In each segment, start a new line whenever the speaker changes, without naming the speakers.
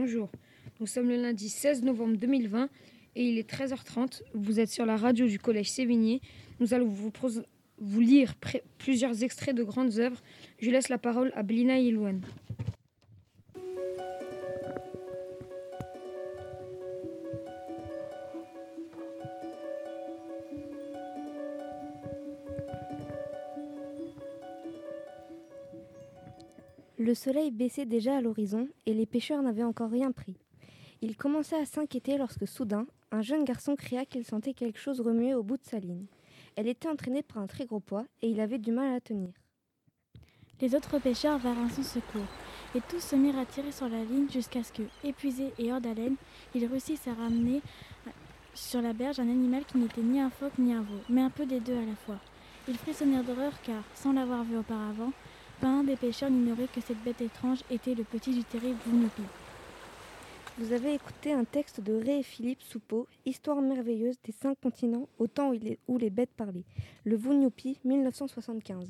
Bonjour, nous sommes le lundi 16 novembre 2020 et il est 13h30. Vous êtes sur la radio du Collège Sévigné. Nous allons vous, lire plusieurs extraits de grandes œuvres. Je laisse la parole à Blina Ilouane.
Le soleil baissait déjà à l'horizon et les pêcheurs n'avaient encore rien pris. Ils commençaient à s'inquiéter lorsque soudain, un jeune garçon cria qu'il sentait quelque chose remuer au bout de sa ligne. Elle était entraînée par un très gros poids et il avait du mal à la tenir.
Les autres pêcheurs vinrent à son secours et tous se mirent à tirer sur la ligne jusqu'à ce que, épuisés et hors d'haleine, ils réussissent à ramener sur la berge un animal qui n'était ni un phoque ni un veau, mais un peu des deux à la fois. Ils frissonnèrent d'horreur car, sans l'avoir vu auparavant, pas un des pêcheurs n'ignorait que cette bête étrange était le petit du terrible Vunupi.
Vous avez écouté un texte de Ré et Philippe Soupeau, Histoire merveilleuse des cinq continents au temps où les, bêtes parlaient. Le Vunupi, 1975.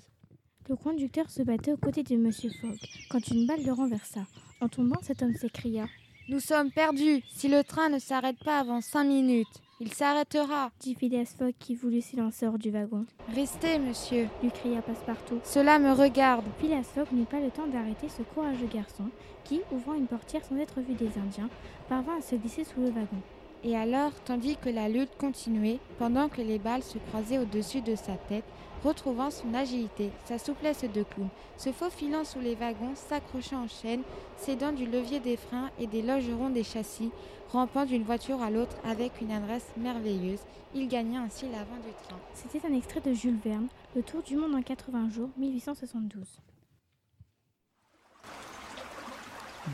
Le conducteur se battait aux côtés de Monsieur Fogg quand une balle le renversa. En tombant, cet homme s'écria
Nous sommes perdus si le train ne s'arrête pas avant cinq minutes. Il s'arrêtera,
dit Phileas Fogg qui voulut s'élancer hors du wagon.
Restez, monsieur,
lui cria Passepartout.
Cela me regarde.
Phileas Fogg n'eut pas le temps d'arrêter ce courageux garçon qui, ouvrant une portière sans être vu des Indiens, parvint à se glisser sous le wagon.
Et alors, tandis que la lutte continuait, pendant que les balles se croisaient au-dessus de sa tête, retrouvant son agilité, sa souplesse de clown, se faufilant sous les wagons, s'accrochant en chaîne, s'aidant du levier des freins et des logerons des châssis, rampant d'une voiture à l'autre avec une adresse merveilleuse, il gagna ainsi l'avant du train.
C'était un extrait de Jules Verne, Le Tour du monde en 80 jours, 1872.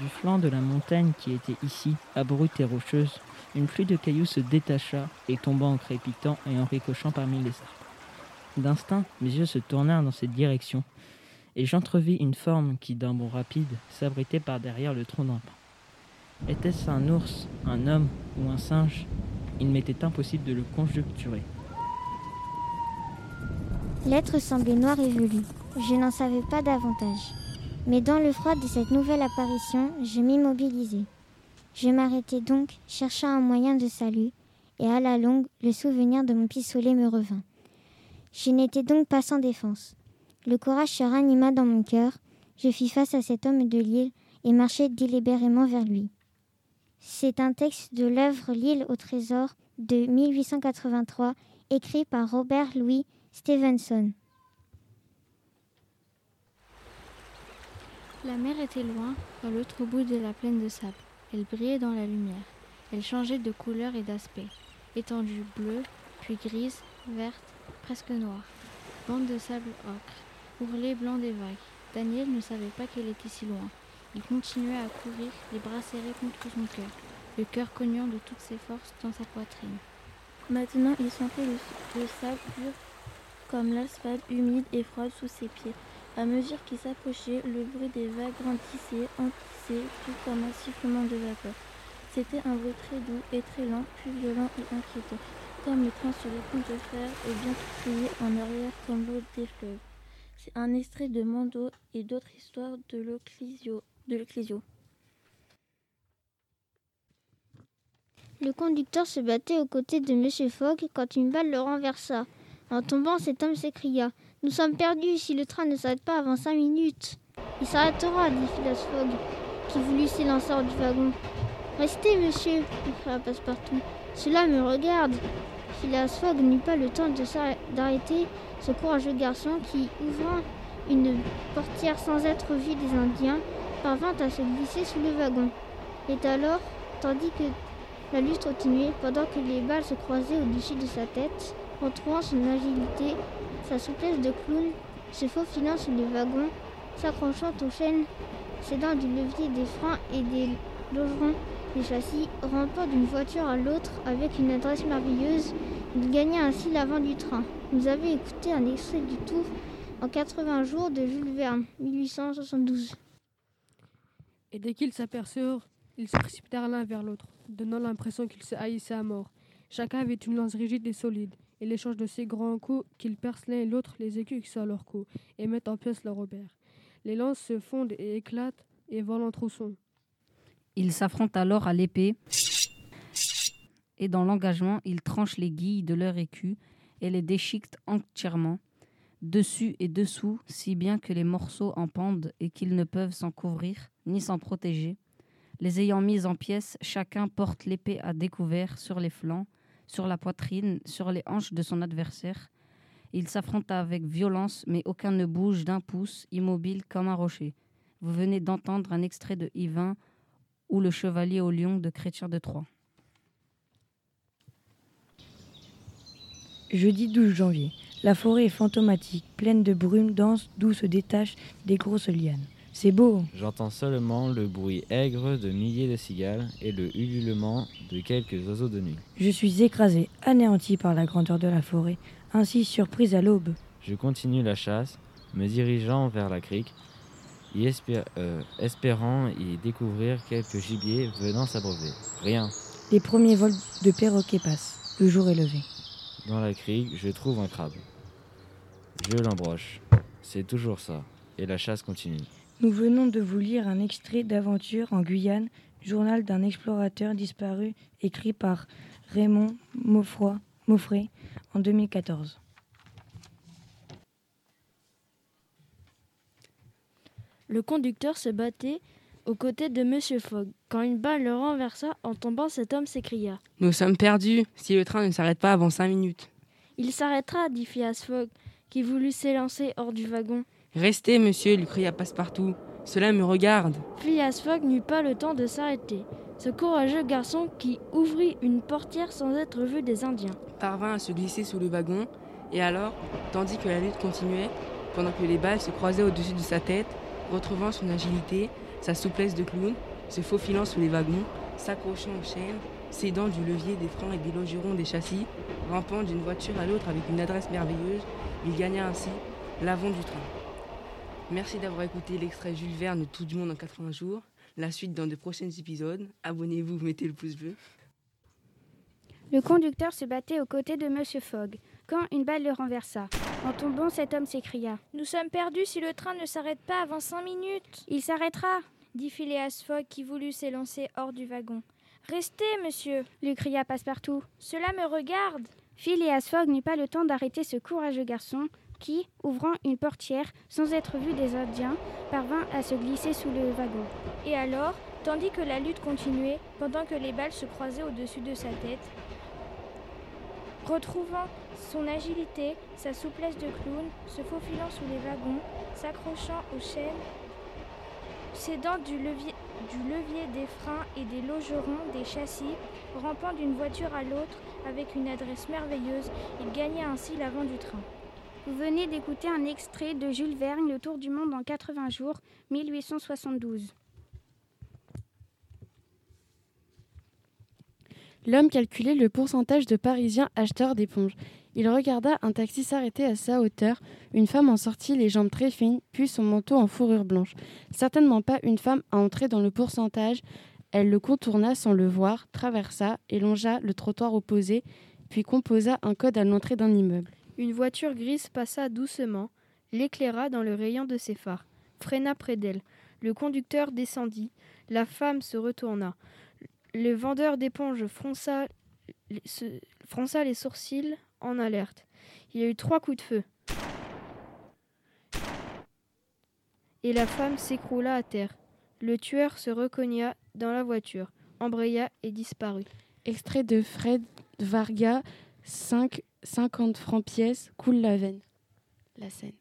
Du flanc de la montagne qui était ici, abrupte et rocheuse, une pluie de cailloux se détacha et tomba en crépitant et en ricochant parmi les arbres. D'instinct, mes yeux se tournèrent dans cette direction, et j'entrevis une forme qui, d'un bond rapide, s'abritait par derrière le tronc d'un pin. Était-ce un ours, un homme ou un singe? Il m'était impossible de le conjecturer.
L'être semblait noir et velu. Je n'en savais pas davantage. Mais dans le froid de cette nouvelle apparition, je m'immobilisai. Je m'arrêtai donc, cherchant un moyen de salut, et à la longue, le souvenir de mon pistolet me revint. Je n'étais donc pas sans défense. Le courage se ranima dans mon cœur. Je fis face à cet homme de l'île et marchai délibérément vers lui. C'est un texte de l'œuvre L'île au trésor de 1883, écrit par Robert Louis Stevenson.
La mer était loin, dans l'autre bout de la plaine de sable. Elle brillait dans la lumière. Elle changeait de couleur et d'aspect. Étendue bleue, puis grise, verte, presque noire. Bande de sable ocre, ourlet blanc des vagues. Daniel ne savait pas qu'elle était si loin. Il continuait à courir, les bras serrés contre son cœur, le cœur cognant de toutes ses forces dans sa poitrine. Maintenant, il sentait le, sable dur comme l'asphalte humide et froide sous ses pieds. À mesure qu'il s'approchait, le bruit des vagues grandissait, emplissait, tout comme un sifflement de vapeur. C'était un bruit très doux et très lent, plus violent et inquiétant comme le train sur les ponts de fer et bien crié en arrière comme l'eau des fleuves. C'est un extrait de Mando et d'autres histoires de l'Ecclésio.
Le conducteur se battait aux côtés de M. Fogg quand une balle le renversa. En tombant, cet homme s'écria Nous sommes perdus si le train ne s'arrête pas avant cinq minutes. Il s'arrêtera, dit Phileas Fogg, qui voulut s'élancer hors du wagon. Restez, monsieur, cria Passepartout. Cela me regarde. Phileas Fogg n'eut pas le temps d'arrêter ce courageux garçon qui, ouvrant une portière sans être vu des Indiens, parvint à se glisser sous le wagon. Et alors, tandis que la lutte continuait, pendant que les balles se croisaient au-dessus de sa tête, retrouvant son agilité, sa souplesse de clown, se faufilant sous le wagon, s'accrochant aux chaînes, s'aidant du levier des freins et des logerons des châssis, rampant d'une voiture à l'autre avec une adresse merveilleuse, il gagna ainsi l'avant du train. Vous avez écouté un extrait du Tour en 80 jours de Jules Verne, 1872.
Et dès qu'ils s'aperçurent, ils se précipitèrent l'un vers l'autre, donnant l'impression qu'ils se haïssaient à mort. Chacun avait une lance rigide et solide, et l'échange de ces grands coups qu'ils percent l'un et l'autre les écus qui sont à leur cou, et mettent en pièces leur Robert. Les lances se fondent et éclatent et volent en tronçons.
Ils s'affrontent alors à l'épée et dans l'engagement, ils tranchent les guilles de leur écu et les déchiquetent entièrement, dessus et dessous, si bien que les morceaux en pendent et qu'ils ne peuvent s'en couvrir ni s'en protéger. Les ayant mis en pièces, chacun porte l'épée à découvert sur les flancs, sur la poitrine, sur les hanches de son adversaire. Ils s'affrontent avec violence, mais aucun ne bouge d'un pouce, immobile comme un rocher. Vous venez d'entendre un extrait de Yvain ou Le Chevalier au Lion de Chrétien de Troyes.
Jeudi 12 janvier. La forêt est fantomatique, pleine de brume dense d'où se détachent des grosses lianes. C'est beau.
J'entends seulement le bruit aigre de milliers de cigales et le ululement de quelques oiseaux de nuit.
Je suis écrasé, anéanti par la grandeur de la forêt, ainsi surprise à l'aube.
Je continue la chasse, me dirigeant vers la crique, y euh, espérant y découvrir quelques gibiers venant s'abreuver. Rien.
Les premiers vols de perroquets passent. Le jour est levé.
Dans la crique, je trouve un crabe. Je l'embroche. C'est toujours ça. Et la chasse continue.
Nous venons de vous lire un extrait d'Aventure en Guyane, journal d'un explorateur disparu, écrit par Raymond Moffray en 2014.
Le conducteur se battait aux côtés de Monsieur Fogg. Quand une balle le renversa, en tombant, cet homme s'écria
Nous sommes perdus si le train ne s'arrête pas avant cinq minutes.
Il s'arrêtera, dit Phileas Fogg, qui voulut s'élancer hors du wagon.
Restez, monsieur, lui cria Passepartout. Cela me regarde.
Phileas Fogg n'eut pas le temps de s'arrêter. Ce courageux garçon qui ouvrit une portière sans être vu des Indiens
parvint à se glisser sous le wagon, et alors, tandis que la lutte continuait, pendant que les balles se croisaient au-dessus de sa tête, retrouvant son agilité, sa souplesse de clown, se faufilant sous les wagons, s'accrochant aux chaînes, s'aidant du levier des freins et des longerons des châssis, rampant d'une voiture à l'autre avec une adresse merveilleuse, il gagna ainsi l'avant du train. Merci d'avoir écouté l'extrait Jules Verne de Tout du monde en 80 jours. La suite dans de prochains épisodes. Abonnez-vous, mettez le pouce bleu.
Le conducteur se battait aux côtés de Monsieur Fogg quand une balle le renversa. En tombant, cet homme s'écria Nous sommes perdus si le train ne s'arrête pas avant cinq minutes. Il s'arrêtera, dit Phileas Fogg qui voulut s'élancer hors du wagon. Restez, monsieur, lui cria Passepartout. Cela me regarde. Phileas Fogg n'eut pas le temps d'arrêter ce courageux garçon qui, ouvrant une portière sans être vu des Indiens, parvint à se glisser sous le wagon. Et alors, tandis que la lutte continuait, pendant que les balles se croisaient au-dessus de sa tête, retrouvant son agilité, sa souplesse de clown, se faufilant sous les wagons, s'accrochant aux chaînes S'aidant du levier, du levier des freins et des logerons des châssis, rampant d'une voiture à l'autre avec une adresse merveilleuse, il gagna ainsi l'avant du train. Vous venez d'écouter un extrait de Jules Verne, Le Tour du Monde en 80 jours, 1872.
L'homme calculait le pourcentage de Parisiens acheteurs d'éponges. Il regarda un taxi s'arrêter à sa hauteur. Une femme en sortit, les jambes très fines, puis son manteau en fourrure blanche. Certainement pas une femme à entrer dans le pourcentage. Elle le contourna sans le voir, traversa et longea le trottoir opposé, puis composa un code à l'entrée d'un immeuble.
Une voiture grise passa doucement, l'éclaira dans le rayon de ses phares, freina près d'elle. Le conducteur descendit. La femme se retourna. Le vendeur d'éponges fronça, les sourcils en alerte. Il y a eu trois coups de feu. Et la femme s'écroula à terre. Le tueur se recogna dans la voiture, embraya et disparut.
Extrait de Fred Varga, 5, 50 francs pièces, coule la veine. La scène.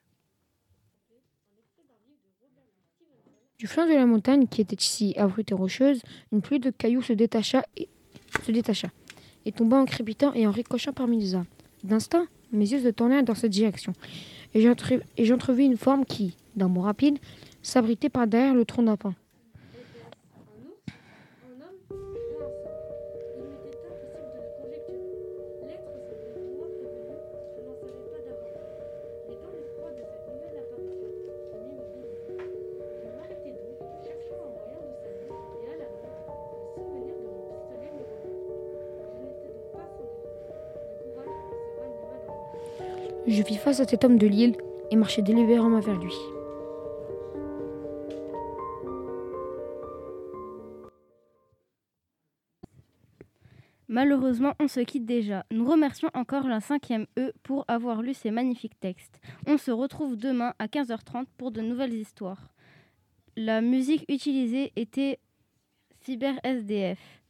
Du flanc de la montagne, qui était ici abrupte et rocheuse, une pluie de cailloux se détacha et, se détacha, et tomba en crépitant et en ricochant parmi les arbres. D'instinct, mes yeux se tournèrent dans cette direction, et j'entrevis une forme qui, d'un mot rapide, s'abritait par derrière le tronc d'un pin. Je vis face à cet homme de l'île et marchais délibérément vers lui.
Malheureusement, on se quitte déjà. Nous remercions encore la 5e E pour avoir lu ces magnifiques textes. On se retrouve demain à 15h30 pour de nouvelles histoires. La musique utilisée était Cyber SDF.